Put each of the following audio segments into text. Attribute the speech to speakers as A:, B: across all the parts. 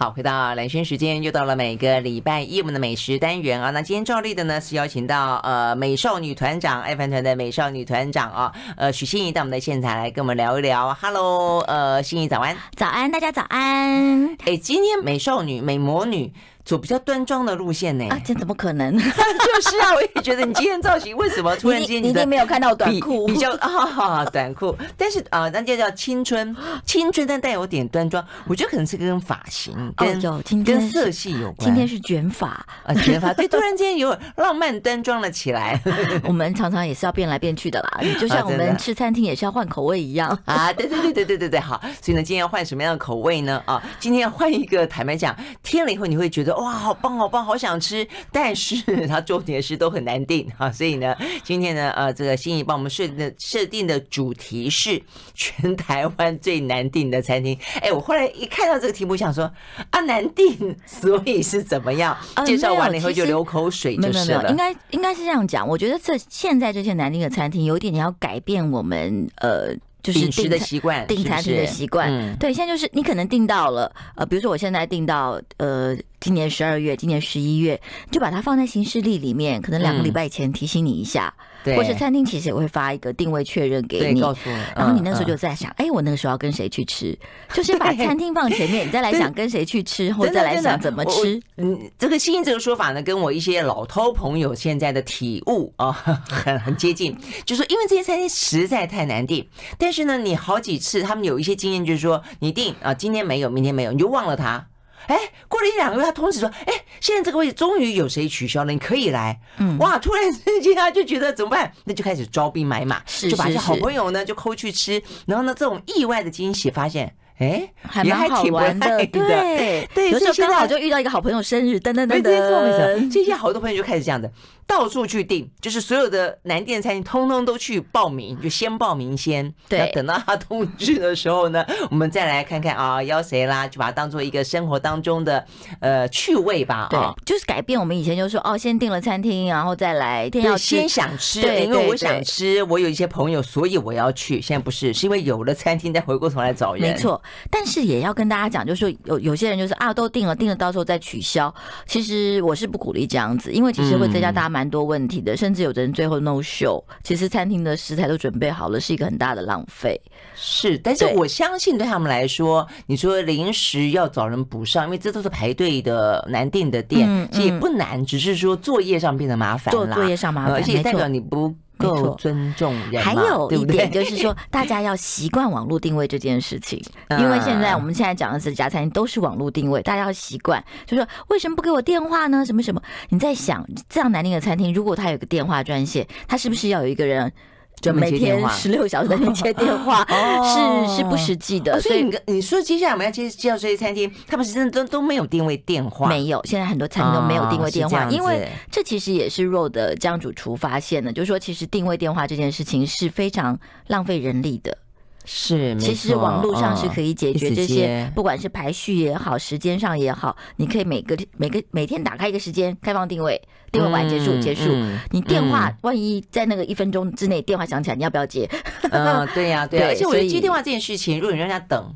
A: 好，回到蓝轩时间，又到了每个礼拜一我们的美食单元啊。那今天照例的呢是邀请到呃美少女团长爱饭团的美少女团长啊，呃许欣怡到我们的现场来跟我们聊一聊。Hello，呃欣怡早安，
B: 早安，大家早安。
A: 哎，今天美少女、美魔女。走比较端庄的路线呢？
B: 啊，这怎么可能？
A: 就是啊，我也觉得你今天造型为什么突然间
B: 你一定没有看到短裤，
A: 比较啊短裤，但是啊，那就叫青春，青春但带有点端庄，我觉得可能是跟发型跟跟色系有关。
B: 今天是卷发啊，
A: 卷发对，突然间有浪漫端庄了起来。
B: 我们常常也是要变来变去的啦，就像我们吃餐厅也是要换口味一样
A: 啊。对对对对对对对，好，所以呢，今天要换什么样的口味呢？啊，今天要换一个，坦白讲，听了以后你会觉得。哇，好棒，好棒，好想吃！但是它重点是都很难定哈，所以呢，今天呢，呃，这个心仪帮我们设定的设定的主题是全台湾最难定的餐厅。哎，我后来一看到这个题目，想说啊，难定，所以是怎么样？介绍完了以后就流口水就是了。
B: 应该应该是这样讲，我觉得这现在这些难定的餐厅，有点你要改变我们呃。就是
A: 饮食的习惯，
B: 订餐厅的习惯。嗯，对，现在就是你可能订到了，呃，比如说我现在订到，呃，今年十二月，今年十一月，就把它放在行事历里面，可能两个礼拜以前提醒你一下。或是餐厅其实也会发一个定位确认给你，告诉我然后你那时候就在想，哎、嗯，我那个时候要跟谁去吃？就先把餐厅放前面，你再来 想跟谁去吃，或再来想怎么吃。
A: 嗯，这个欣欣这个说法呢，跟我一些老饕朋友现在的体悟啊，很很接近。就是说，因为这些餐厅实在太难订，但是呢，你好几次他们有一些经验，就是说你订啊，今天没有，明天没有，你就忘了他。哎，过了一两个月，他通知说：“哎，现在这个位置终于有谁取消了，你可以来。”嗯，哇，突然之间他就觉得怎么办？那就开始招兵买马，就把这好朋友呢就抠去吃。然后呢，这种意外的惊喜发现，哎，
B: 还蛮好玩的。对 对，有时候刚好就遇到一个好朋友生日，噔噔噔噔，
A: 这些好多朋友就开始这样的。到处去订，就是所有的难订餐厅，通通都去报名，就先报名先。对，等到他通知的时候呢，我们再来看看啊，邀谁啦，就把它当做一个生活当中的呃趣味吧。
B: 对，就是改变我们以前就说哦，先订了餐厅，然后再来。
A: 要先想吃，对，因为我想吃，我有一些朋友，所以我要去。现在不是，是因为有了餐厅，再回过头来找人。
B: 没错，但是也要跟大家讲，就是说有有些人就是啊，都订了，订了，到时候再取消。其实我是不鼓励这样子，因为其实会增加大家蛮多问题的，甚至有的人最后 no show。其实餐厅的食材都准备好了，是一个很大的浪费。
A: 是，但是我相信对他们来说，你说临时要找人补上，因为这都是排队的难订的店，嗯嗯、其实也不难，只是说作业上变得麻烦了。
B: 做作业上麻烦，
A: 而且代表你不。够尊重人，
B: 还有一点就是说，大家要习惯网络定位这件事情，因为现在我们现在讲的这家餐厅都是网络定位，大家要习惯。就说为什么不给我电话呢？什么什么？你在想这样难订的餐厅，如果他有个电话专线，他是不是要有一个人？就每天十六小时在那接电话，是是不实际的。
A: 所以你你说接下来我们要介介绍这些餐厅，他们是真的都都没有定位电话，
B: 没有。现在很多餐厅都没有定位电话，因为这其实也是 ROE 的江主厨发现的，就是说其实定位电话这件事情是非常浪费人力的。
A: 是，
B: 其实网络上是可以解决这些，不管是排序也好，时间上也好，你可以每个每个每天打开一个时间，开放定位，定位完结束结束。你电话万一在那个一分钟之内电话响起来，你要不要接？
A: 嗯，对呀，对呀。而且我觉得接电话这件事情，如果你让人家等。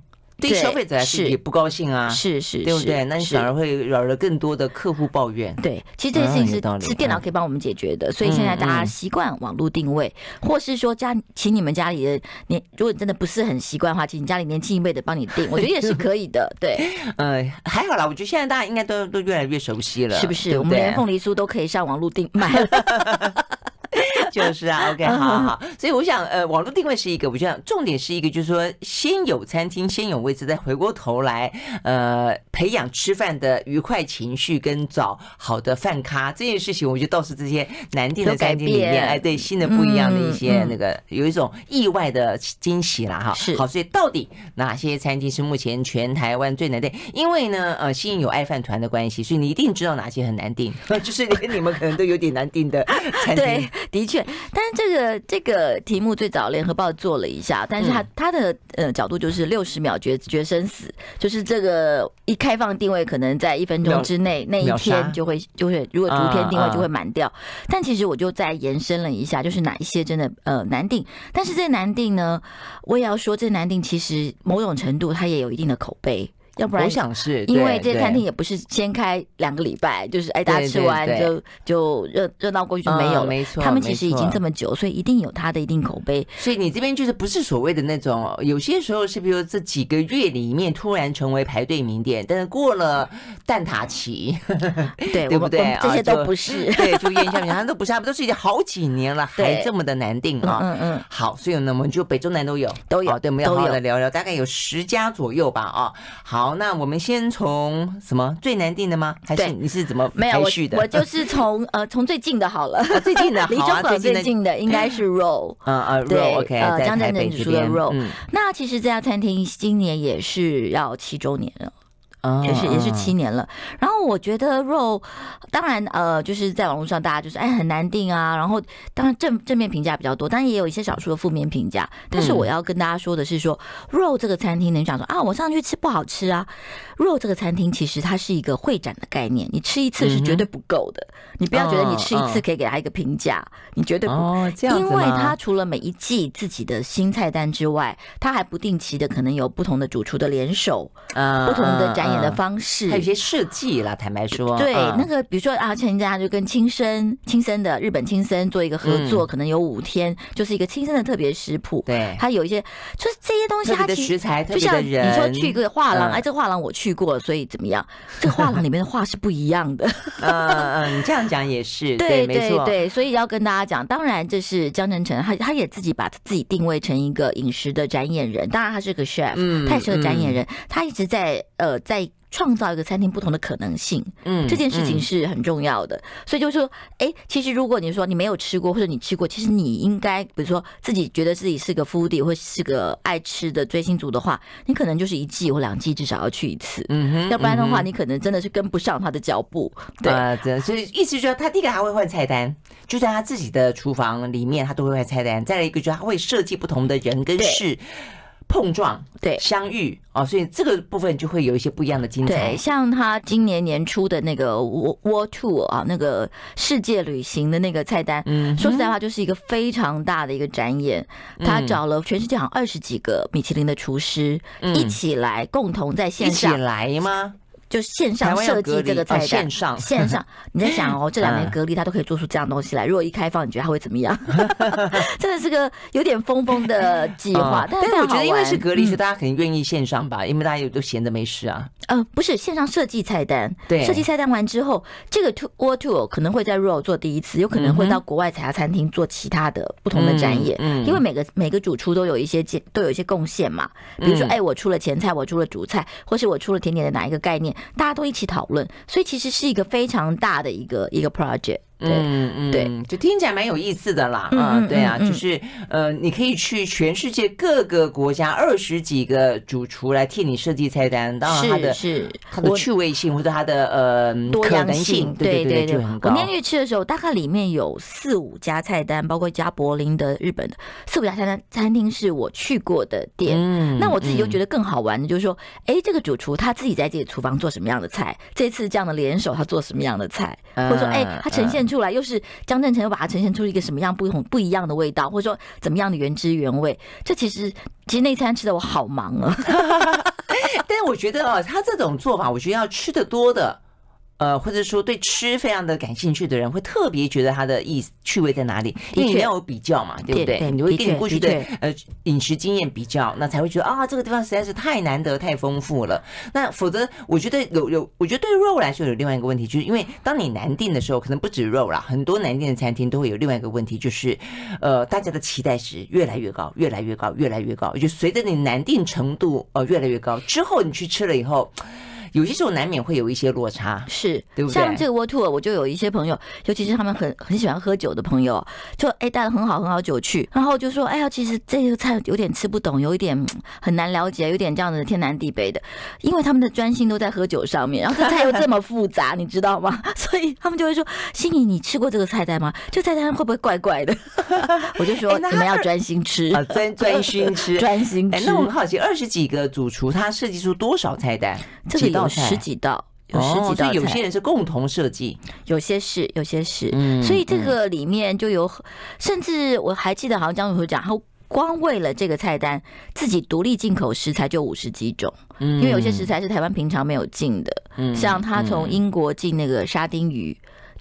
A: 对消费者来说也不高兴啊，
B: 是是，
A: 对不对？那你反而会惹了更多的客户抱怨。
B: 对，其实这件事情是是电脑可以帮我们解决的，所以现在大家习惯网络定位，或是说家请你们家里的年，如果你真的不是很习惯的话，请你家里年轻一辈的帮你定，我觉得也是可以的。对，
A: 嗯，还好啦，我觉得现在大家应该都都越来越熟悉了，
B: 是不是？我们连凤梨酥都可以上网络订买。
A: 就是啊，OK，好好好，所以我想，呃，网络定位是一个，我想重点是一个，就是说，先有餐厅，先有位置，再回过头来，呃，培养吃饭的愉快情绪，跟找好的饭咖这件事情，我觉得倒是这些难订的餐厅里面，哎，对，新的不一样的一些那个，有一种意外的惊喜啦，哈，是。好，所以到底哪些餐厅是目前全台湾最难订？因为呢，呃，吸引有爱饭团的关系，所以你一定知道哪些很难订，就是连你们可能都有点难订的餐厅，
B: 的确。但是这个这个题目最早联合报做了一下，但是他他的呃角度就是六十秒决决生死，就是这个一开放定位可能在一分钟之内那一天就会就会如果逐天定位就会满掉。但其实我就再延伸了一下，就是哪一些真的呃难定，但是这难定呢，我也要说这难定其实某种程度它也有一定的口碑。要不然
A: 我想是
B: 因为这餐厅也不是先开两个礼拜，就是哎，大家吃完就就热热闹过去就没有了。没错，他们其实已经这么久，所以一定有他的一定口碑。
A: 所以你这边就是不是所谓的那种，有些时候是比如这几个月里面突然成为排队名店，但是过了蛋挞期，
B: 对
A: 对不对？
B: 这些都不是，
A: 对，就烟香米它都不是，他们都是已经好几年了，还这么的难订啊。嗯嗯。好，所以呢，我们就北中南都有，
B: 都有。
A: 对，我们要好好的聊聊，大概有十家左右吧。啊，好，那我们先从什么最难定的吗？还是你是怎么排序的？
B: 我就是从呃从最近的好了，
A: 最近的，离中
B: 广最近的应该是 Roll，
A: 嗯嗯，Roll OK，
B: 呃江振正主厨的 Roll。那其实这家餐厅今年也是要七周年了。也是也是七年了，然后我觉得肉，当然呃，就是在网络上大家就是哎很难定啊，然后当然正正面评价比较多，但也有一些少数的负面评价。但是我要跟大家说的是说，肉这个餐厅，你想说啊，我上去吃不好吃啊？肉这个餐厅其实它是一个会展的概念，你吃一次是绝对不够的，你不要觉得你吃一次可以给他一个评价，你绝对不，因为它除了每一季自己的新菜单之外，它还不定期的可能有不同的主厨的联手，不同的展。的方式，
A: 还有一些设计啦。坦白说，
B: 对那个，比如说啊，陈一家就跟青森、青森的日本青森做一个合作，可能有五天，就是一个青森的特别食谱。
A: 对，
B: 它有一些就是这些东西，它
A: 的食材，
B: 就像你说去一个画廊，哎，这画廊我去过，所以怎么样？这画廊里面的画是不一样的。
A: 嗯嗯，你这样讲也是，
B: 对对对，所以要跟大家讲，当然这是江振诚，他他也自己把自己定位成一个饮食的展演人，当然他是个 chef，嗯，他也是个展演人，他一直在呃在。创造一个餐厅不同的可能性，嗯，这件事情是很重要的。嗯、所以就是说，哎，其实如果你说你没有吃过，或者你吃过，其实你应该，比如说自己觉得自己是个 foodie 或是个爱吃的追星族的话，你可能就是一季或两季至少要去一次，嗯哼，要不然的话，你可能真的是跟不上他的脚步。
A: 对，所以意思就是说，他第一个还会换菜单，就在他自己的厨房里面，他都会换菜单。再来一个，就是他会设计不同的人跟事。碰撞，对，相遇哦，所以这个部分就会有一些不一样的精彩。
B: 对，像他今年年初的那个 World Tour 啊，那个世界旅行的那个菜单，嗯，说实在话，就是一个非常大的一个展演。他找了全世界好像二十几个米其林的厨师一起来，共同在线上
A: 一起来吗？
B: 就线上设计这个菜单，
A: 线上
B: 线 上，你在想哦，这两年隔离，他都可以做出这样东西来。如果一开放，你觉得他会怎么样？真的是个有点疯疯的计划。但是我觉得，
A: 因为是隔离，所以大家肯定愿意线上吧，因为大家也都闲着没事啊。
B: 呃，不是线上设计菜单，对，设计菜单完之后，这个 tour World Tour 可能会在 Roll 做第一次，有可能会到国外其他餐厅做其他的不同的展演。嗯，因为每个每个主厨都有一些都有一些贡献嘛。比如说，哎，我出了前菜，我出了主菜，或是我出了甜点的哪一个概念，大家都一起讨论，所以其实是一个非常大的一个一个 project。
A: 嗯嗯，对，就听起来蛮有意思的啦。啊，对啊，就是呃，你可以去全世界各个国家二十几个主厨来替你设计菜单，当然它的是它的趣味性或者它的呃
B: 多样性，对
A: 对对，
B: 我那天去吃的时候，大概里面有四五家菜单，包括一家柏林的日本的四五家菜单餐厅是我去过的店。嗯那我自己就觉得更好玩的就是说，哎，这个主厨他自己在自己厨房做什么样的菜？这次这样的联手他做什么样的菜？或者说，哎，他呈现出出来又是江振成又把它呈现出一个什么样不同不一样的味道，或者说怎么样的原汁原味？这其实其实那餐吃的我好忙啊，
A: 但是我觉得哦，他这种做法，我觉得要吃的多的。呃，或者说对吃非常的感兴趣的人，会特别觉得它的意思趣味在哪里？因为你要有比较嘛，对不对？你会跟你过去的呃饮食经验比较，那才会觉得啊，这个地方实在是太难得、太丰富了。那否则，我觉得有有，我觉得对肉来说有另外一个问题，就是因为当你难定的时候，可能不止肉啦，很多难定的餐厅都会有另外一个问题，就是呃，大家的期待值越来越高，越来越高，越来越高，就随着你难定程度呃越来越高之后，你去吃了以后。有些时候难免会有一些落差，
B: 是，
A: 对不对？
B: 像这个 World Tour，我就有一些朋友，尤其是他们很很喜欢喝酒的朋友，就哎带了很好很好酒去，然后就说哎呀，其实这个菜有点吃不懂，有一点很难了解，有点这样子天南地北的，因为他们的专心都在喝酒上面，然后这菜又这么复杂，你知道吗？所以他们就会说：“心怡，你吃过这个菜单吗？这菜单会不会怪怪的？”我就说：“ 你们要专心吃啊，
A: 专专心吃，
B: 专心吃。”
A: 那我很好奇，二十几个主厨他设计出多少菜单？
B: 这个有十几道，有十几道，
A: 有些人是共同设计，
B: 有些是，有些是，嗯所以这个里面就有，甚至我还记得好像江主厨讲，他光为了这个菜单，自己独立进口食材就五十几种，因为有些食材是台湾平常没有进的，像他从英国进那个沙丁鱼。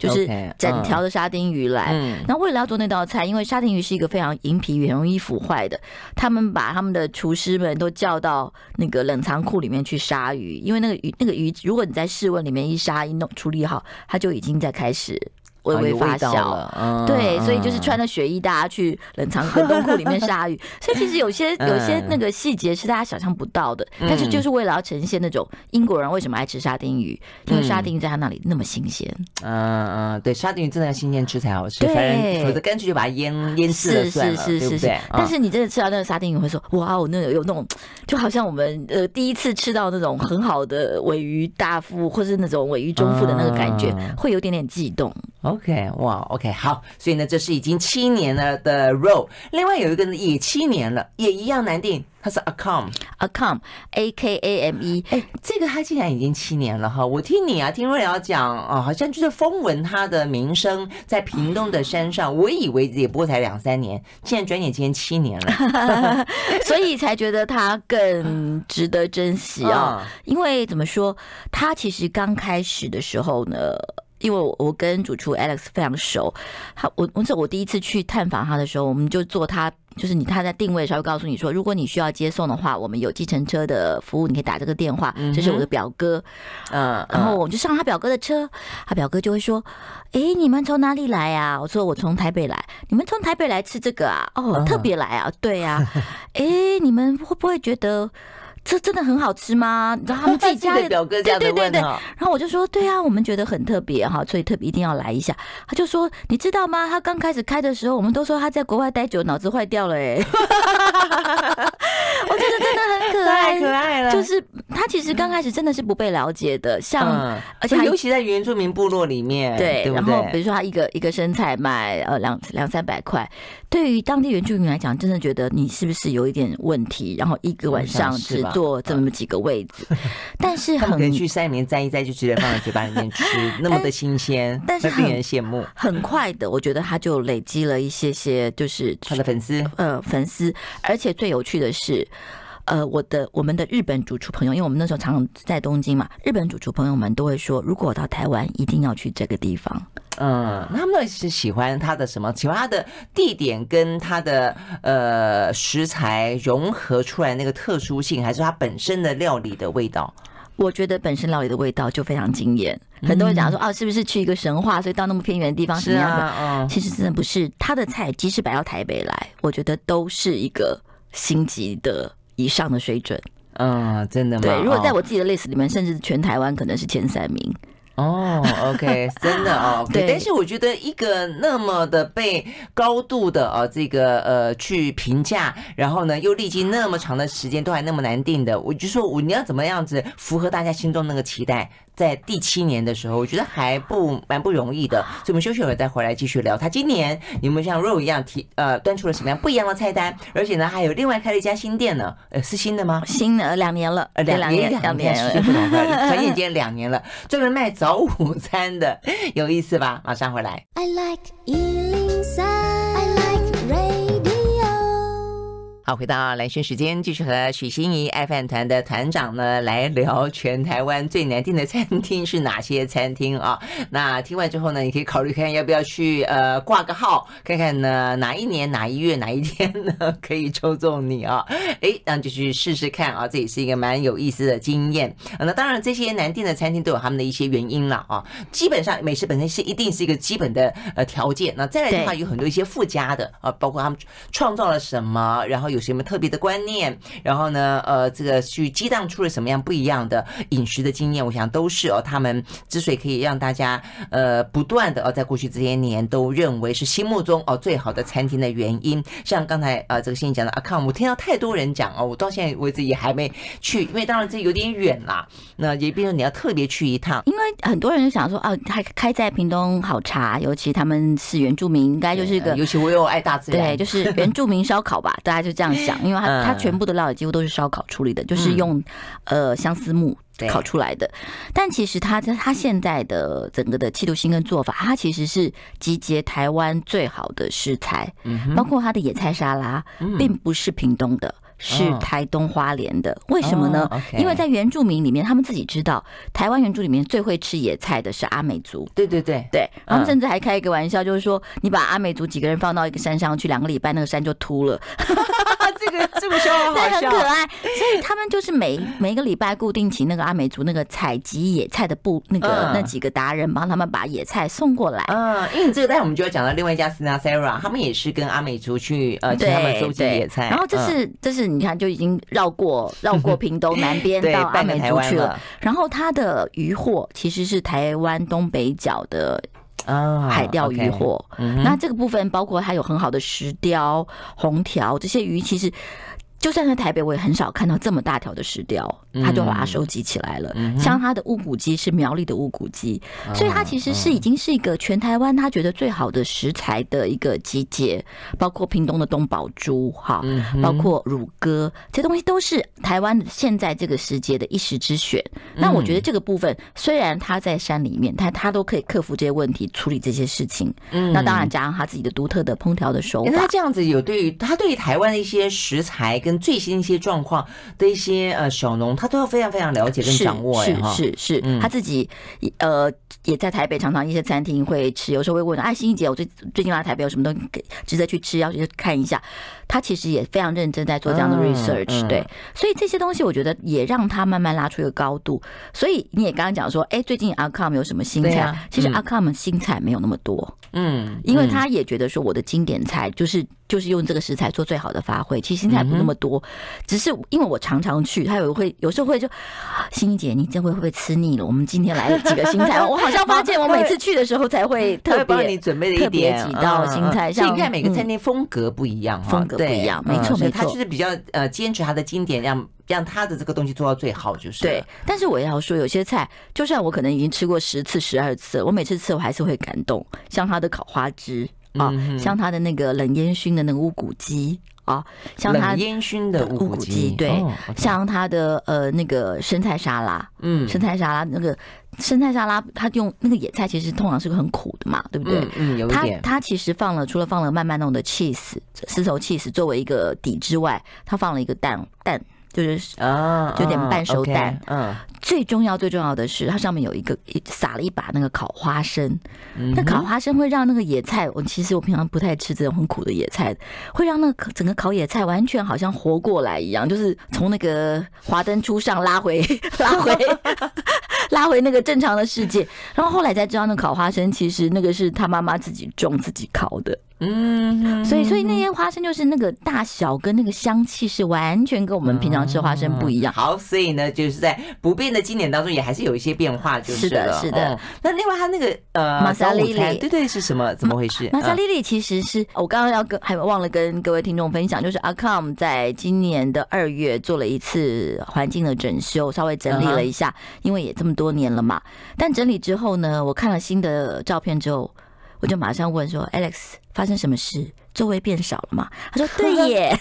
B: 就是整条的沙丁鱼来，那为了要做那道菜，因为沙丁鱼是一个非常银皮，很容易腐坏的，他们把他们的厨师们都叫到那个冷藏库里面去杀鱼，因为那个鱼那个鱼，如果你在室温里面一杀一弄处理好，它就已经在开始。微微发酵。对，所以就是穿着雪衣，大家去冷藏冷冻库里面杀鱼。所以其实有些有些那个细节是大家想象不到的，但是就是为了要呈现那种英国人为什么爱吃沙丁鱼，因为沙丁鱼在他那里那么新鲜。
A: 嗯嗯，对，沙丁鱼真的要新鲜吃才好吃，对，否则干脆就把它腌腌制了算了，是是是是。是。
B: 但是你真的吃到那个沙丁鱼，会说哇哦，那个有那种，就好像我们呃第一次吃到那种很好的尾鱼大腹，或是那种尾鱼中腹的那个感觉，会有点点悸动。
A: OK，哇，OK，好，所以呢，这是已经七年了的 role 另外有一个呢也七年了，也一样难定，它是 Akam，Akam，A K A M E，哎，这个它竟然已经七年了哈，我听你啊，听瑞瑶讲哦，好像就是风闻它的名声在屏东的山上，我以为也不过才两三年，现在转眼间七年了，
B: 所以才觉得它更值得珍惜啊，因为怎么说，它其实刚开始的时候呢。因为我我跟主厨 Alex 非常熟，他我我这我第一次去探访他的时候，我们就做他就是你他在定位的时候告诉你说，如果你需要接送的话，我们有计程车的服务，你可以打这个电话，这是我的表哥，嗯，然后我们就上他表哥的车，他表哥就会说，哎，你们从哪里来啊？我说我从台北来，你们从台北来吃这个啊？哦，特别来啊？对呀，哎，你们会不会觉得？这真的很好吃吗？你知道他们自己家 的
A: 表哥家的问，对对对对。
B: 然后我就说，对啊，我们觉得很特别哈，所以特别一定要来一下。他就说，你知道吗？他刚开始开的时候，我们都说他在国外待久，脑子坏掉了哎。我觉得真的很可爱，
A: 太可爱了。
B: 就是他其实刚开始真的是不被了解的，像而且
A: 尤其在原住民部落里面，
B: 对。然后比如说他一个一个生菜卖呃两两三百块，对于当地原住民来讲，真的觉得你是不是有一点问题？然后一个晚上只坐这么几个位置，但是很可以
A: 去山里面摘一摘，就直接放在嘴巴里面吃，那么的新鲜，
B: 但是
A: 令人羡慕。
B: 很快的，我觉得他就累积了一些些，就是
A: 他的粉丝，
B: 呃，粉丝。而且最有趣的是。呃，我的我们的日本主厨朋友，因为我们那时候常常在东京嘛，日本主厨朋友们都会说，如果我到台湾，一定要去这个地方。
A: 嗯，他们是喜欢它的什么？喜欢它的地点跟它的呃食材融合出来那个特殊性，还是它本身的料理的味道？
B: 我觉得本身料理的味道就非常惊艳。很多人讲说，啊，是不是去一个神话，所以到那么偏远的地方是样的？嗯，其实真的不是。他的菜即使摆到台北来，我觉得都是一个星级的。以上的水准，
A: 嗯，真的吗？
B: 对，如果在我自己的 list 里面，甚至全台湾可能是前三名。
A: 哦，OK，真的哦，okay, 对。但是我觉得一个那么的被高度的啊，这个呃去评价，然后呢又历经那么长的时间都还那么难定的，我就说我你要怎么样子符合大家心中那个期待？在第七年的时候，我觉得还不蛮不容易的，所以我们休息会儿再回来继续聊。他今年有没有像 Ro 一样提呃端出了什么样不一样的菜单？而且呢，还有另外开了一家新店呢，呃，是新的吗？
B: 新的，两年了，呃，两年两年，时间不能快，
A: 转眼间两年了，专门卖早午餐的，有意思吧？马上回来。I like 好，回到蓝轩时间，继续和许心怡爱饭团的团长呢来聊全台湾最难订的餐厅是哪些餐厅啊？那听完之后呢，你可以考虑看要不要去呃挂个号，看看呢哪一年哪一月哪一天呢可以抽中你啊？哎，那就去试试看啊，这也是一个蛮有意思的经验。那当然，这些难订的餐厅都有他们的一些原因了啊。基本上美食本身是一定是一个基本的呃条件，那再来的话有很多一些附加的啊，包括他们创造了什么，然后。有什么特别的观念？然后呢，呃，这个去激荡出了什么样不一样的饮食的经验？我想都是哦，他们之所以可以让大家呃不断的哦，在过去这些年都认为是心目中哦最好的餐厅的原因。像刚才呃这个心怡讲的阿康，我听到太多人讲哦，我到现在为止也还没去，因为当然这有点远啦。那也比如说你要特别去一趟，
B: 因为很多人就想说啊，还开在屏东好茶，尤其他们是原住民，应该就是个，
A: 尤其我又爱大自然，
B: 对，就是原住民烧烤吧，大家就这样想，因为它它全部的料理几乎都是烧烤处理的，就是用呃相思木。烤出来的。但其实他他现在的整个的气度心跟做法，他其实是集结台湾最好的食材，包括他的野菜沙拉，并不是屏东的。是台东花莲的，为什么呢？因为在原住民里面，他们自己知道，台湾原住里面最会吃野菜的是阿美族。
A: 对对对
B: 对，他们甚至还开一个玩笑，就是说，你把阿美族几个人放到一个山上去，两个礼拜那个山就秃了。
A: 这个这个笑话好笑，
B: 很可爱。所以他们就是每每一个礼拜固定请那个阿美族那个采集野菜的部那个那几个达人，帮他们把野菜送过来。
A: 嗯，因为这个待会我们就要讲到另外一家 Sina Sara，他们也是跟阿美族去呃请他们收集野菜。
B: 然后这是这是。你看，就已经绕过 绕过屏东南边到阿美族去了。然后它的渔获其实是台湾东北角的海钓渔获。那这个部分包括它有很好的石雕、红条这些鱼，其实。就算在台北，我也很少看到这么大条的石雕，他就把它收集起来了。像他的乌骨鸡是苗栗的乌骨鸡，所以它其实是已经是一个全台湾他觉得最好的食材的一个集结，包括屏东的东宝珠，哈，包括乳鸽，这些东西都是台湾现在这个时节的一时之选。那我觉得这个部分虽然他在山里面，他他都可以克服这些问题，处理这些事情。那当然加上他自己的独特的烹调的手法。
A: 他这样子有对于他对于台湾的一些食材跟最新一些状况的一些呃小农，他都要非常非常了解跟掌握。
B: 是是是，他自己呃也在台北，常常一些餐厅会吃，有时候会问：“哎，欣怡姐，我最最近来台北有什么东西值得去吃？要去看一下。”他其实也非常认真在做这样的 research，对，所以这些东西我觉得也让他慢慢拉出一个高度。所以你也刚刚讲说，哎，最近阿康有什么新菜？其实阿康新菜没有那么多，嗯，因为他也觉得说我的经典菜就是。就是用这个食材做最好的发挥，其实新菜不那么多，只是因为我常常去，他有会有时候会就，欣怡姐，你这回会不会吃腻了？我们今天来了几个新菜，我好像发现我每次去的时候才会特别帮
A: 你准备了一点
B: 几道新菜，像
A: 你看每个餐厅风格不一样，
B: 风格不一样，没错。没错，
A: 他就是比较呃坚持他的经典，让让他的这个东西做到最好，就是
B: 对。但是我要说，有些菜就算我可能已经吃过十次、十二次，我每次吃我还是会感动，像他的烤花枝。啊，像他的那个冷烟熏的那个乌骨鸡啊，像他
A: 烟熏的乌骨鸡，
B: 对，像他的呃那个生菜沙拉，嗯，生菜沙拉那个生菜沙拉，他用那个野菜其实通常是个很苦的嘛，对不对？
A: 嗯。
B: 他他其实放了除了放了慢慢弄的 cheese 丝绸 cheese 作为一个底之外，他放了一个蛋蛋。就是啊，有点半熟蛋。嗯，最重要最重要的是，它上面有一个撒了一把那个烤花生。那烤花生会让那个野菜，我其实我平常不太吃这种很苦的野菜，会让那个整个烤野菜完全好像活过来一样，就是从那个华灯初上拉回 拉回 拉回那个正常的世界。然后后来才知道，那烤花生其实那个是他妈妈自己种自己烤的。嗯，所以所以那些花生就是那个大小跟那个香气是完全跟我们平常吃花生不一样。嗯、
A: 好，所以呢，就是在不变的经典当中，也还是有一些变化，就是
B: 的，是的。
A: 哦、那另外它那个呃，
B: 玛莎莉莉，
A: 对对，是什么？怎么回事？
B: 玛莎莉莉其实是我刚刚要跟还忘了跟各位听众分享，就是阿康在今年的二月做了一次环境的整修，稍微整理了一下，因为也这么多年了嘛。但整理之后呢，我看了新的照片之后。我就马上问说：“Alex，发生什么事？座位变少了吗？”他说：“对耶，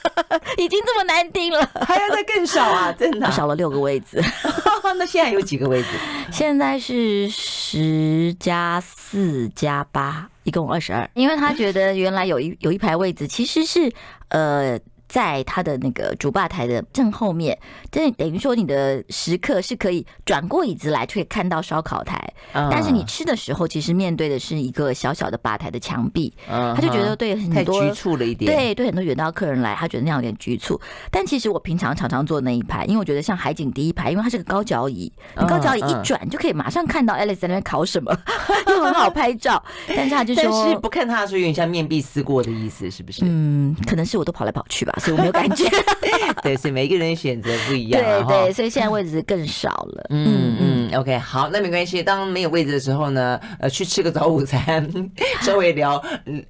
B: 已经这么难听了，
A: 还要再更少啊！真的
B: 少了六个位置。
A: 那现在有几个位置？
B: 现在是十加四加八，一共二十二。因为他觉得原来有一有一排位置其实是呃。”在他的那个主吧台的正后面，这等于说你的食客是可以转过椅子来，就可以看到烧烤台。但是你吃的时候，其实面对的是一个小小的吧台的墙壁。他就觉得对很多
A: 太局促了一点，
B: 对对很多远道客人来，他觉得那样有点局促。但其实我平常常常坐那一排，因为我觉得像海景第一排，因为它是个高脚椅，你高脚椅一转就可以马上看到 Alice 在那边烤什么，又很好拍照。但是他就说，
A: 但是不看他的时候有点像面壁思过的意思，是不是？
B: 嗯，可能是我都跑来跑去吧。所以我没有感觉，
A: 对，所以每一个人选择不一样，
B: 对对，所以现在位置更少了。嗯
A: 嗯，OK，好，那没关系。当没有位置的时候呢，呃，去吃个早午餐，稍微聊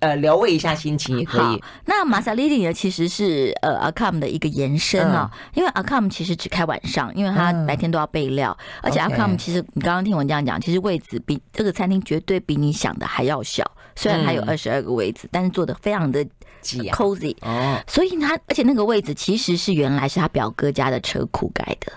A: 呃聊慰一下心情也可以。
B: 那玛莎莉莉呢，其实是呃阿卡姆的一个延伸啊，因为阿卡姆其实只开晚上，因为他白天都要备料，而且阿卡姆其实你刚刚听我这样讲，其实位置比这个餐厅绝对比你想的还要小，虽然它有二十二个位置，但是做的非常的。Cozy 哦，所以他而且那个位置其实是原来是他表哥家的车库盖的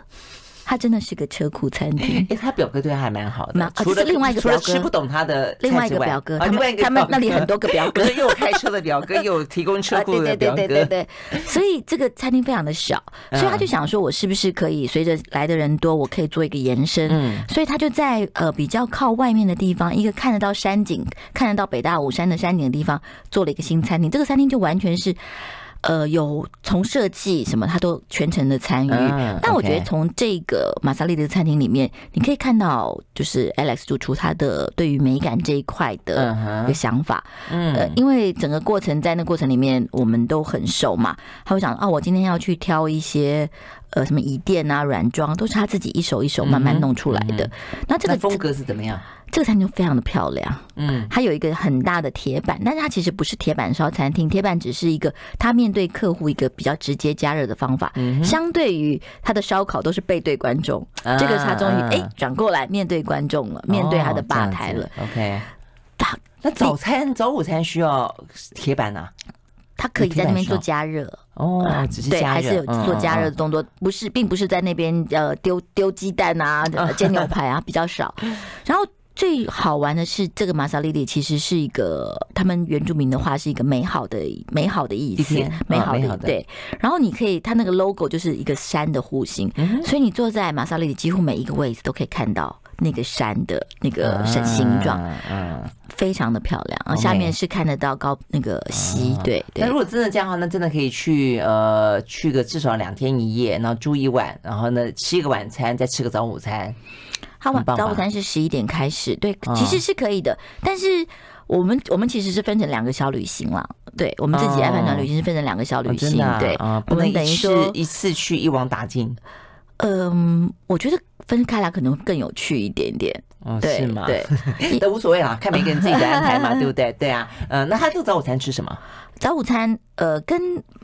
B: 他真的是个车库餐厅。
A: 哎，他表哥对他还蛮好的。
B: 那除了另外一个表哥
A: 吃不懂他的
B: 另外一个表哥，他们他们那里很多个表哥，
A: 又有开车的表哥，又有提供车库的表哥。
B: 对对对对对。所以这个餐厅非常的小，所以他就想说，我是不是可以随着来的人多，我可以做一个延伸。嗯。所以他就在呃比较靠外面的地方，一个看得到山景、看得到北大武山的山景的地方，做了一个新餐厅。这个餐厅就完全是。呃，有从设计什么，他都全程的参与。嗯、但我觉得从这个马萨丽的餐厅里面，你可以看到，就是 Alex 主厨他的对于美感这一块的一个想法。嗯，呃，因为整个过程在那过程里面，我们都很熟嘛。他会想，哦，我今天要去挑一些呃什么椅垫啊、软装，都是他自己一手一手慢慢弄出来的。嗯嗯、那这个
A: 风格是怎么样？
B: 这个餐厅非常的漂亮，嗯，它有一个很大的铁板，但是它其实不是铁板烧餐厅，铁板只是一个它面对客户一个比较直接加热的方法。嗯，相对于它的烧烤都是背对观众，这个他终于哎转过来面对观众了，面对他的吧台了。
A: OK，那早餐早午餐需要铁板呢？
B: 它可以在那边做加热
A: 哦，只是
B: 对，还是有做加热的动作，不是，并不是在那边呃丢丢鸡蛋啊、煎牛排啊比较少，然后。最好玩的是，这个马萨利里其实是一个他们原住民的话是一个美好的美好的意思，美好的对。然后你可以，它那个 logo 就是一个山的弧形，所以你坐在马萨利里，几乎每一个位置都可以看到那个山的那个形状，嗯，非常的漂亮。然后下面是看得到高那个溪，对。
A: 那如果真的这样的话，那真的可以去呃去个至少两天一夜，然后住一晚，然后呢吃一个晚餐，再吃个早午餐。
B: 他晚早午餐是十一点开始，对，其实是可以的。但是我们我们其实是分成两个小旅行了，对，我们自己爱饭团旅行是分成两个小旅行，对，我们等于说
A: 一次去一网打尽。
B: 嗯，我觉得分开来可能更有趣一点点，对，是吗？对，
A: 都无所谓啦，看每个人自己的安排嘛，对不对？对啊，嗯，那他这个早午餐吃什么？
B: 早午餐，呃，跟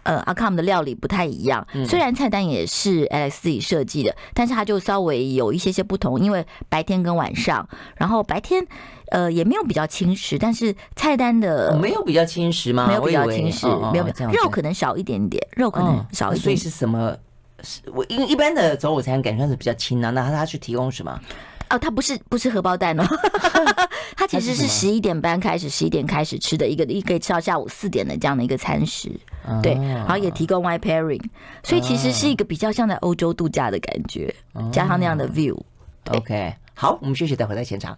B: 呃阿康的料理不太一样。虽然菜单也是 Alex 自己设计的，但是它就稍微有一些些不同。因为白天跟晚上，然后白天呃也没有比较轻食，但是菜单的
A: 没有比较轻食吗？
B: 没有比较轻食，没有肉可能少一点点，肉可能少一点。
A: 所以是什么？我因为一般的早午餐感觉是比较轻啊，那他去提供什么？
B: 哦，它不是不是荷包蛋哦，它其实是十一点半开始，十一点开始吃的一个，一可以吃到下午四点的这样的一个餐食，对，然后也提供 wine pairing，所以其实是一个比较像在欧洲度假的感觉，加上那样的 view。
A: OK，好，我们休息，再回来现场。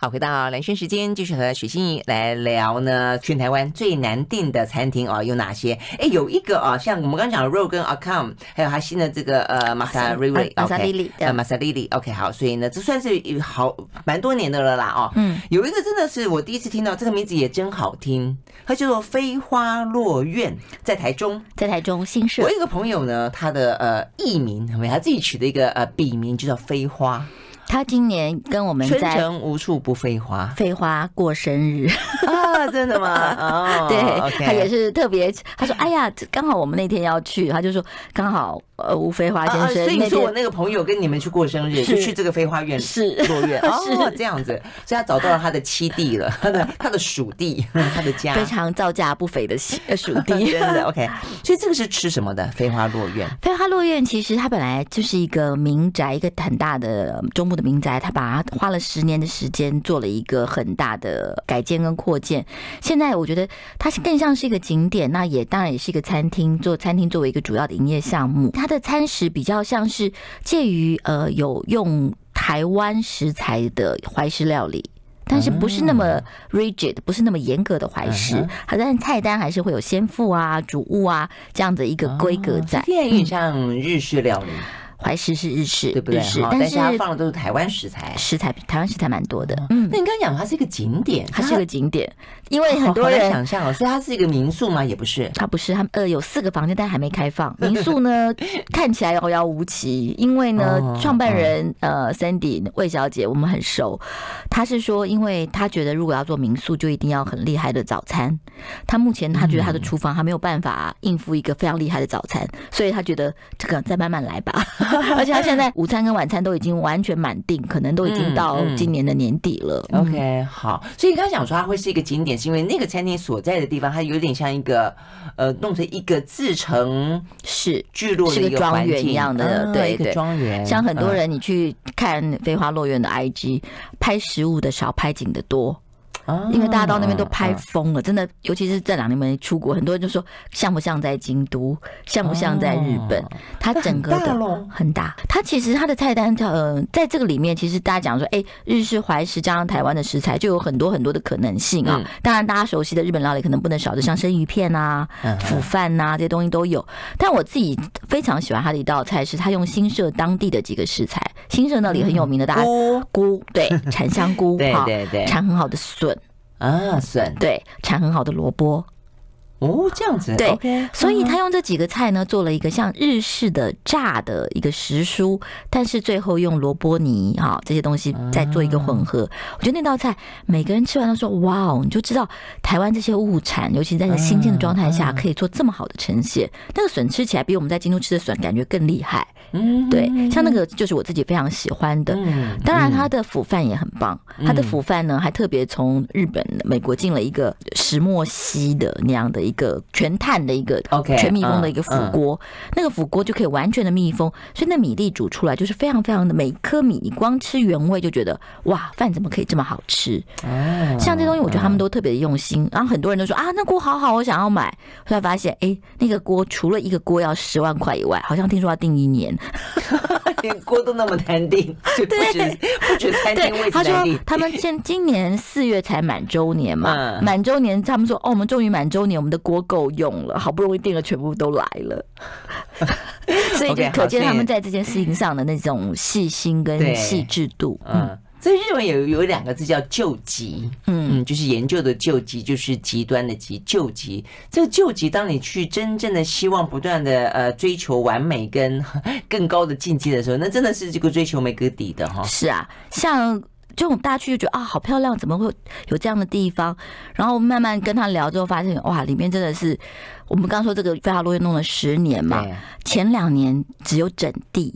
A: 好，回到蓝轩时间，继续和许心怡来聊呢。全台湾最难订的餐厅啊，有哪些？哎，有一个啊，像我们刚刚讲的 Ro 跟 Acom，还有他新的这个呃马萨瑞瑞，马萨利里，呃马萨利里。OK，好，所以呢，这算是好蛮多年的了啦。哦，嗯，有一个真的是我第一次听到，这个名字也真好听，它叫做飞花落院，在台中，
B: 在台中新社。
A: 我有一个朋友呢，他的呃艺名，他自己取的一个呃笔名，就叫飞花。
B: 他今年跟我们在
A: 春城无处不飞花，
B: 飞花过生日
A: 啊，真的吗？哦，
B: 对，他也是特别，他说：“哎呀，刚好我们那天要去，他就说刚好。”呃，吴飞花先生，
A: 所以你说我那个朋友跟你们去过生日，就去这个飞花院 是落院哦，这样子，所以他找到了他的七弟了，他的他的属地，他的家，
B: 非常造价不菲的 属地，
A: 真的 OK。所以这个是吃什么的？飞花落院，
B: 飞花落院其实它本来就是一个民宅，一个很大的中部的民宅，他把它花了十年的时间做了一个很大的改建跟扩建。现在我觉得它更像是一个景点，那也当然也是一个餐厅，做餐厅作为一个主要的营业项目，它。的餐食比较像是介于呃有用台湾食材的怀石料理，但是不是那么 rigid，不是那么严格的怀石，好像菜单还是会有先付啊、主物啊这样的一个规格在，
A: 有点像日式料理。
B: 怀石是日式，
A: 对不对？
B: 是，
A: 但是它放的都是台湾食材，
B: 食材台湾食材蛮多的。嗯，
A: 那你刚刚讲它是一个景点，
B: 它是一个景点，因为很多人
A: 想象哦，所以它是一个民宿吗？也不是，
B: 它不是，它呃有四个房间，但还没开放。民宿呢看起来遥遥无期，因为呢创办人呃 Sandy 魏小姐我们很熟，她是说，因为她觉得如果要做民宿，就一定要很厉害的早餐。她目前她觉得她的厨房还没有办法应付一个非常厉害的早餐，所以她觉得这个再慢慢来吧。而且他现在午餐跟晚餐都已经完全满定，可能都已经到今年的年底了。
A: 嗯嗯、OK，好，所以你刚才讲说它会是一个景点，是因为那个餐厅所在的地方，它有点像一个呃，弄成一个自成是聚落的一个庄园一样的，对对，庄园。
B: 像很多人你去看飞花落院的 IG，拍食物的少，拍景的多。因为大家到那边都拍疯了，真的，尤其是这两年没出国，很多人就说像不像在京都，像不像在日本？它整个的很大，它其实它的菜单，呃，在这个里面，其实大家讲说，哎，日式怀石加上台湾的食材，就有很多很多的可能性啊。当然，大家熟悉的日本料理可能不能少的，像生鱼片啊、腐饭呐这些东西都有。但我自己非常喜欢它的一道菜，是它用新社当地的几个食材，新社那里很有名的，大家菇，对，产香菇，
A: 对对对，
B: 产很好的笋。
A: 啊，笋
B: 对，产很好的萝卜。
A: 哦，这样子
B: 对
A: ，okay,
B: 所以他用这几个菜呢，做了一个像日式的炸的一个时蔬，但是最后用萝卜泥哈这些东西再做一个混合。啊、我觉得那道菜每个人吃完都说哇哦，你就知道台湾这些物产，尤其在新鲜的状态下，可以做这么好的呈现。那个笋吃起来比我们在京都吃的笋感觉更厉害。嗯，对，像那个就是我自己非常喜欢的。嗯，当然它的腐饭也很棒，它的腐饭呢还特别从日本、美国进了一个石墨烯的那样的。一个全碳的一个全密封的一个腐锅，那个腐锅就可以完全的密封，所以那米粒煮出来就是非常非常的每一颗米，你光吃原味就觉得哇，饭怎么可以这么好吃？像这东西，我觉得他们都特别的用心。然后很多人都说啊，那锅好好，我想要买。后来发现，哎，那个锅除了一个锅要十万块以外，好像听说要订一年，
A: 连锅都那么难订，就不止不止餐厅位置。
B: 他说他们现今年四月才满周年嘛，满周年他们说哦，我们终于满周年，我们的。锅够用了，好不容易订了，全部都来了，所以就可见他们在这件事情上的那种细心跟细致度。嗯，
A: 所以日文有有两个字叫“救急”，嗯，就是研究的“救急”，就是极端的“极”。救急，这个“救急”，当你去真正的希望不断的呃追求完美跟 更高的境界的时候，那真的是这个追求没个底的哈。
B: 是啊，像。这种大去就觉得啊，好漂亮，怎么会有这样的地方？然后慢慢跟他聊之后，发现哇，里面真的是我们刚刚说这个飞花落叶弄了十年嘛，前两年只有整地，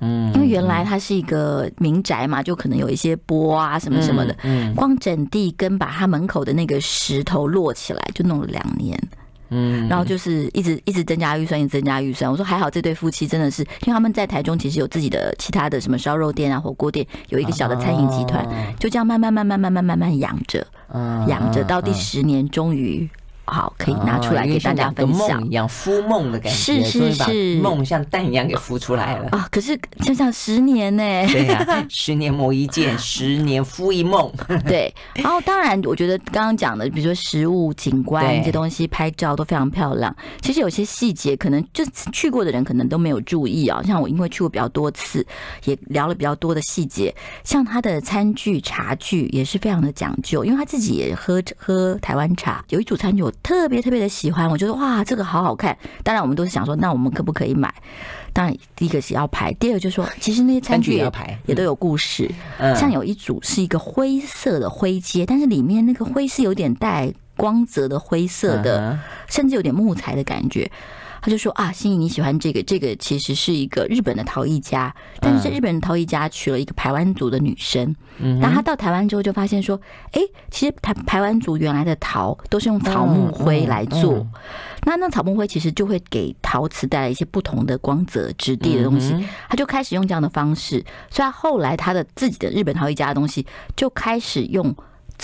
B: 嗯，因为原来它是一个民宅嘛，就可能有一些波啊什么什么的，嗯，光整地跟把它门口的那个石头摞起来，就弄了两年。嗯，然后就是一直一直增加预算，一直增加预算。我说还好，这对夫妻真的是，因为他们在台中其实有自己的其他的什么烧肉店啊、火锅店，有一个小的餐饮集团，就这样慢慢慢慢慢慢慢慢养着，养着到第十年，终于。好，可以拿出来给大家分享。
A: 梦一样孵梦的感觉，是是是，梦像蛋一样给孵出来了
B: 啊！可是想想十年呢？
A: 对呀，十年磨一剑，十年孵一梦。
B: 对，然后当然，我觉得刚刚讲的，比如说食物、景观这些东西，拍照都非常漂亮。其实有些细节，可能就去过的人可能都没有注意啊。像我，因为去过比较多次，也聊了比较多的细节。像他的餐具、茶具也是非常的讲究，因为他自己也喝喝台湾茶，有一组餐具。特别特别的喜欢，我觉得哇，这个好好看。当然，我们都是想说，那我们可不可以买？当然，第一个是要排，第二个就是说，其实那些餐具也要排，也都有故事。像有一组是一个灰色的灰阶，但是里面那个灰是有点带光泽的灰色的，甚至有点木材的感觉。他就说啊，心怡你喜欢这个，这个其实是一个日本的陶艺家，但是这日本的陶艺家娶了一个台湾族的女生。嗯，然后他到台湾之后就发现说，哎，其实台台湾族原来的陶都是用草木灰来做，那那草木灰其实就会给陶瓷带来一些不同的光泽质地的东西。他就开始用这样的方式，所以他后来他的自己的日本陶艺家的东西就开始用。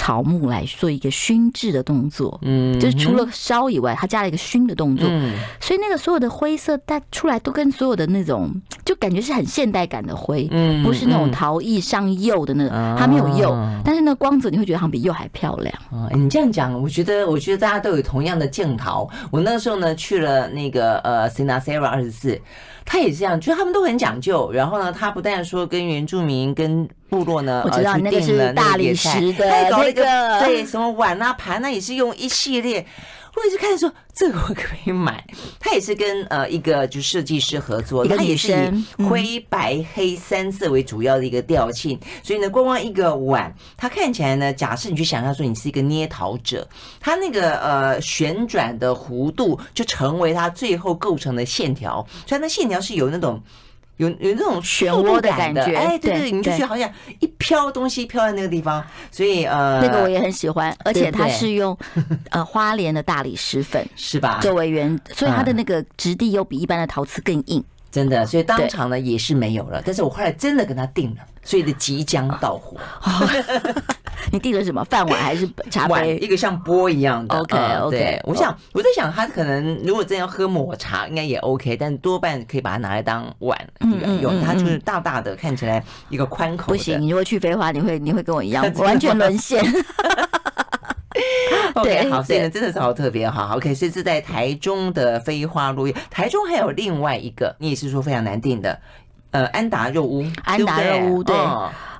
B: 草木来做一个熏制的动作，嗯，就是除了烧以外，它加了一个熏的动作，嗯，所以那个所有的灰色带出来都跟所有的那种，就感觉是很现代感的灰，嗯，不是那种陶艺上釉的那种，它没有釉，但是那光泽你会觉得好像比釉还漂亮。
A: 啊，你这样讲，我觉得，我觉得大家都有同样的镜头。我那个时候呢去了那个呃 Sinasera 二十四。他也是这样，就他们都很讲究。然后呢，他不但说跟原住民、跟部落呢，
B: 我知道那个是大理石的，
A: 他搞了一个对什么碗啊、盘啊，也是用一系列。我一直看说这个我可以买，他也是跟呃一个就设计师合作，他也是以灰白黑三色为主要的一个调性，所以呢，光光一个碗，它看起来呢，假设你去想象说你是一个捏陶者，它那个呃旋转的弧度就成为它最后构成的线条，所以那线条是有那种。有有那种
B: 漩涡的感觉，
A: 哎，对对，你就觉得好像一飘东西飘在那个地方，所以呃，
B: 那个我也很喜欢，而且它是用 呃花莲的大理石粉
A: 是吧？
B: 作为原，所以它的那个质地又比一般的陶瓷更硬，
A: 真的，所以当场呢也是没有了，但是我后来真的跟他定了，所以的即将到货。
B: 你订了什么饭碗还是茶杯？
A: 一个像钵一样的。
B: OK OK，
A: 对，我想我在想，他可能如果真要喝抹茶，应该也 OK，但多半可以把它拿来当碗用。它就是大大的，看起来一个宽口。
B: 不行，你如果去飞花，你会你会跟我一样完全沦陷。
A: 对，好，所以呢，真的是好特别哈。OK，所以是在台中的飞花落叶，台中还有另外一个，你也是说非常难定的。呃，安达肉屋，
B: 安达肉屋，对，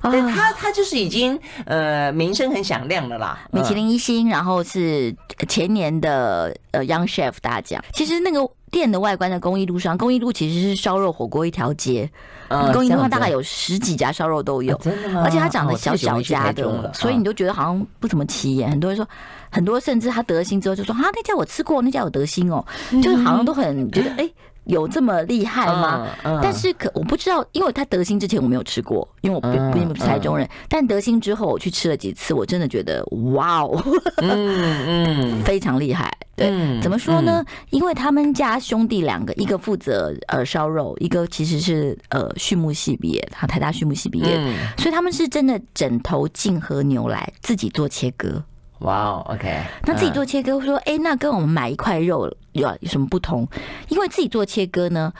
A: 对，他他就是已经呃名声很响亮了啦，
B: 米其林一星，然后是前年的呃 Young Chef 大奖。其实那个店的外观在公益路上，公益路其实是烧肉火锅一条街，公益路上大概有十几家烧肉都有，真的吗？而且它长得小小家的，所以你就觉得好像不怎么起眼。很多人说，很多甚至他得星之后就说啊，那家我吃过，那家有得星哦，就是好像都很觉得哎。有这么厉害吗？嗯嗯、但是可我不知道，因为他德兴之前我没有吃过，因为我不并不是台中人。但德兴之后我去吃了几次，我真的觉得哇哦，嗯嗯，非常厉害。对，嗯、怎么说呢？嗯、因为他们家兄弟两个，一个负责呃烧肉，一个其实是呃畜牧系毕业，他台大畜牧系毕业，嗯、所以他们是真的枕头进和牛来自己做切割。
A: 哇哦，OK，
B: 那自己做切割，说，哎，那跟我们买一块肉有有什么不同？因为自己做切割呢，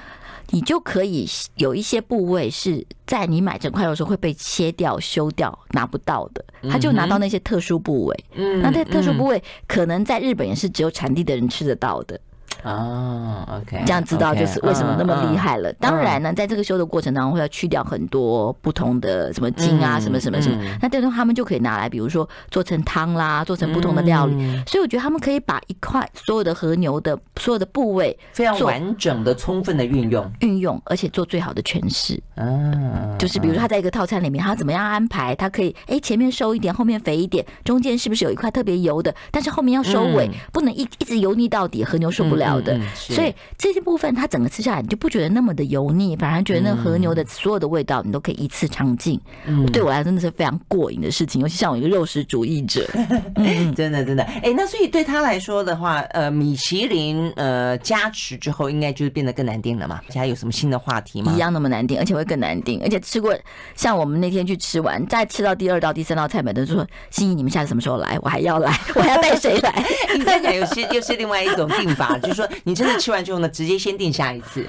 B: 你就可以有一些部位是在你买整块肉的时候会被切掉、修掉、拿不到的，他就拿到那些特殊部位。嗯，那这特殊部位可能在日本也是只有产地的人吃得到的。
A: 哦，OK，
B: 这样知道就是为什么那么厉害了。当然呢，在这个修的过程当中，会要去掉很多不同的什么筋啊，什么什么什么。那这种他们就可以拿来，比如说做成汤啦，做成不同的料理。所以我觉得他们可以把一块所有的和牛的所有的部位
A: 非常完整的、充分的运用，
B: 运用，而且做最好的诠释。嗯，就是比如说他在一个套餐里面，他怎么样安排？他可以哎，前面瘦一点，后面肥一点，中间是不是有一块特别油的？但是后面要收尾，不能一一直油腻到底，和牛受不了。的，所以这些部分它整个吃下来，你就不觉得那么的油腻，反而觉得那和牛的所有的味道，你都可以一次尝尽。嗯，对我来说真的是非常过瘾的事情，尤其像我一个肉食主义者，
A: 嗯，真的真的。哎，那所以对他来说的话，呃，米其林呃加持之后，应该就是变得更难定了嘛？现在有什么新的话题吗？
B: 一样那么难定，而且会更难定，而且吃过，像我们那天去吃完，再吃到第二道、第三道菜，每个人就说：“心怡，你们下次什么时候来？我还要来，我还要带谁来？”
A: 你看起来有些又是另外一种订法，就是说。你真的吃完之后呢，直接先订下一次？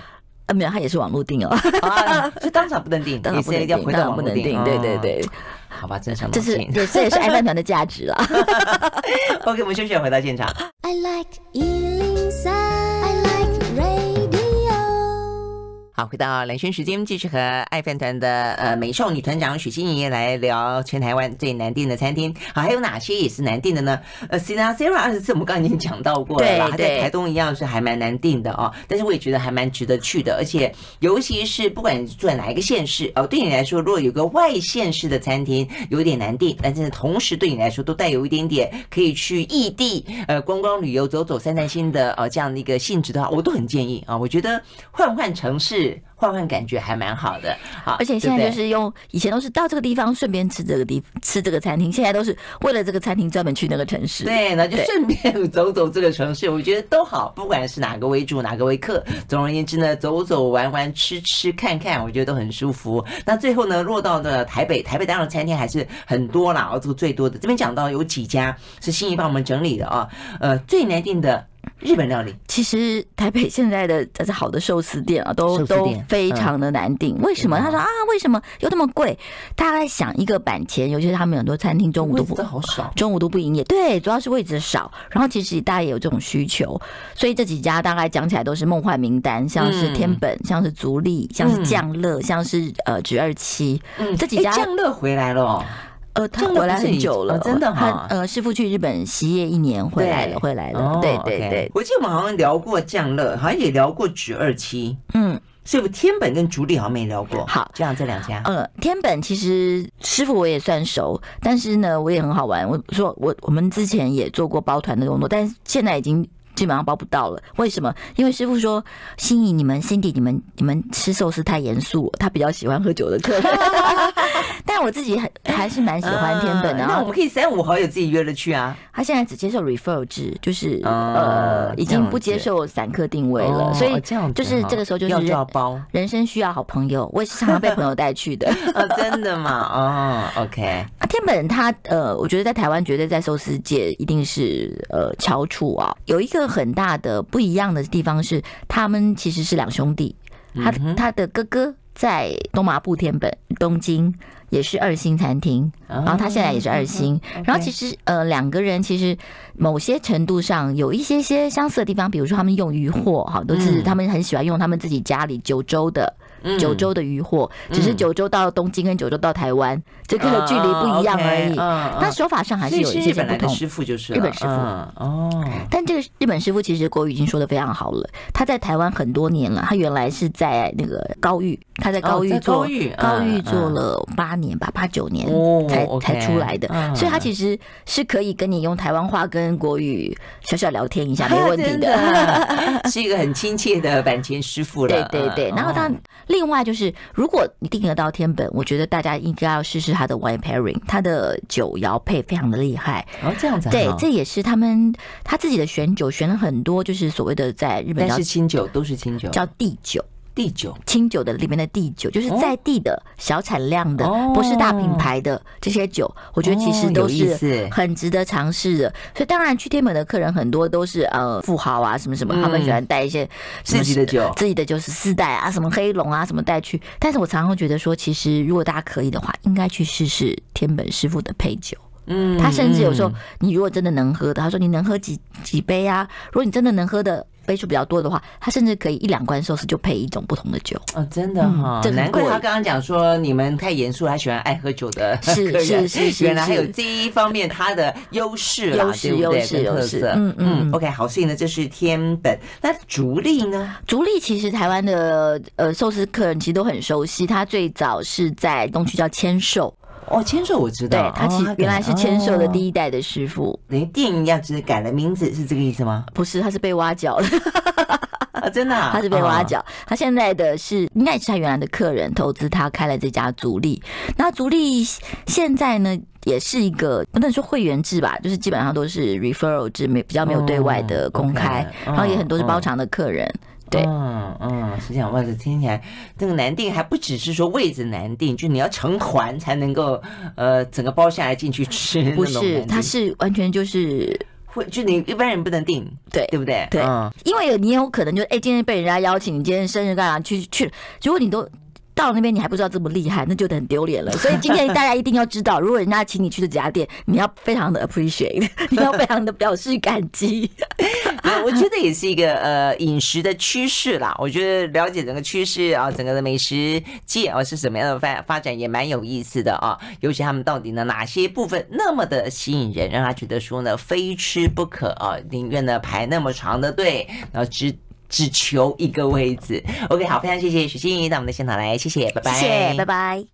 B: 啊，没有，他也是网络订哦，
A: 啊，所以当场不能订，当场不能订，
B: 当场不能订，对对对，
A: 好吧，真是
B: 这是对，这也是爱饭团的价值了。
A: OK，我们休息，回到现场。I like 好，回到蓝轩时间，继续和爱饭团的呃美少女团长许欣怡来聊全台湾最难订的餐厅。好，还有哪些也是难订的呢？呃，Sina Sara 二十四，我们刚刚已经讲到过了啦，它在台东一样是还蛮难订的哦。但是我也觉得还蛮值得去的，而且尤其是不管你住在哪一个县市哦，对你来说，如果有个外县市的餐厅有点难订，但是同时对你来说都带有一点点可以去异地呃观光旅游、走走散散心的呃这样的一个性质的话，我都很建议啊。我觉得换换城市。换换感觉还蛮好的，好，
B: 而且现在就是用以前都是到这个地方顺便吃这个地吃这个餐厅，现在都是为了这个餐厅专门去那个城市，
A: 对，那就顺便走走这个城市，我觉得都好，不管是哪个为主，哪个为客，总而言之呢，走走玩玩吃吃看看，我觉得都很舒服。那最后呢，落到的台北，台北当然餐厅还是很多啦，哦，这个最多的这边讲到有几家是心怡帮我们整理的啊，呃，最难订的。日本料理，
B: 其实台北现在的这好的寿司店啊，都都非常的难订。为什么？他说啊，为什么又那么贵？大家在想一个板前，尤其是他们很多餐厅中午都不
A: 好少，
B: 中午都不营业。对，主要是位置少。然后其实大家也有这种需求，所以这几家大概讲起来都是梦幻名单，像是天本，像是足利，像是酱乐，像是呃直二七。嗯，这几家
A: 酱乐回来了。
B: 呃，他回来很久了，
A: 真的
B: 哈。呃，师傅去日本习业一年，回来了，回来了。对对对，
A: 我记得我们好像聊过降乐，好像也聊过指二期。嗯，所以天本跟竹里好像没聊过。好，这样这两家。
B: 呃，天本其实师傅我也算熟，但是呢，我也很好玩。我说我我们之前也做过包团的工作，但是现在已经基本上包不到了。为什么？因为师傅说，心仪你们 Cindy 你们你们吃寿司太严肃了，他比较喜欢喝酒的客人。但我自己很还是蛮喜欢天本的。
A: 那我们可以三五好友自己约了去啊。
B: 他现在只接受 refer 制，就是呃已经不接受散客定位了，所以就是这个时候就是
A: 要包。
B: 人生需要好朋友，我也是常常被朋友带去的。
A: 真的吗？哦，OK。
B: 啊，天本他呃，我觉得在台湾绝对在寿司界一定是呃翘楚啊。有一个很大的不一样的地方是，他们其实是两兄弟，他他的哥哥在东麻布天本东京也是二星餐厅，然后他现在也是二星。然后其实呃两个人其实某些程度上有一些些相似的地方，比如说他们用鱼货哈，都是他们很喜欢用他们自己家里九州的。九州的渔获，只是九州到东京跟九州到台湾，这个距离不一样而已。那手法上还是有一些些不同。
A: 师傅就是
B: 日本师傅哦。但这个日本师傅其实国语已经说的非常好了。他在台湾很多年了，他原来是在那个高玉，他在高玉做高玉做了八年吧，八九年才才出来的。所以他其实是可以跟你用台湾话跟国语小小聊天一下没 问题的，
A: 是一个很亲切的板前师傅了。
B: 对对对，然后他。另外就是，如果你订得到天本，我觉得大家应该要试试他的 wine pairing，他的酒肴配非常的厉害。
A: 哦，这样子。
B: 对，这也是他们他自己的选酒，选了很多，就是所谓的在日本叫
A: 是清酒，都是清酒，
B: 叫地酒。
A: 地酒，清
B: 酒的里面的地酒，就是在地的小产量的，不是大品牌的这些酒，我觉得其实都是很值得尝试的。所以当然去天本的客人很多都是呃富豪啊什么什么，他们喜欢带一些
A: 自己的酒，
B: 自己的就是四代啊什么黑龙啊什么带去。但是我常常觉得说，其实如果大家可以的话，应该去试试天本师傅的配酒。嗯，他甚至有时候你如果真的能喝的，他说你能喝几几杯啊？如果你真的能喝的。杯数比较多的话，他甚至可以一两罐寿司就配一种不同的酒
A: 哦，真的哈，难怪他刚刚讲说你们太严肃，他喜欢爱喝酒的
B: 是是是是，
A: 原来还有这一方面他的优势啦，对不对？特色，嗯嗯，OK，好，所以呢，这是天本。那竹立呢？
B: 竹立其实台湾的呃寿司客人其实都很熟悉，他最早是在东区叫千寿。
A: 哦，千寿我知道，
B: 对，他其实原来是千寿的第一代的师傅，
A: 等于电影一样，只是改了名字，是这个意思吗？
B: 不是，他是被挖角了，
A: 啊，真的，
B: 他是被挖角。他现在的是应该也是他原来的客人投资他开了这家足利。那足利现在呢，也是一个不能说会员制吧，就是基本上都是 referral 制，没比较没有对外的公开，然后也很多是包场的客人。对，
A: 嗯嗯，是这样，哇，这听起来这个难定还不只是说位置难定，就你要成团才能够呃整个包下来进去吃。
B: 不是，它是完全就是
A: 会，就你一般人不能定，
B: 对
A: 对不对？
B: 对，嗯、因为你有可能就哎，今天被人家邀请，你今天生日干嘛去去，如果你都。到那边你还不知道这么厉害，那就很丢脸了。所以今天大家一定要知道，如果人家请你去的这家店，你要非常的 appreciate，你要非常的表示感激。
A: 我觉得也是一个呃饮食的趋势啦。我觉得了解整个趋势啊，整个的美食界啊是什么样的发发展也蛮有意思的啊。尤其他们到底呢哪些部分那么的吸引人，让他觉得说呢非吃不可啊，宁愿呢排那么长的队，然后只。只求一个位置。OK，好，非常谢谢许心怡到我们的现场来，谢谢，拜拜，
B: 谢谢，拜拜。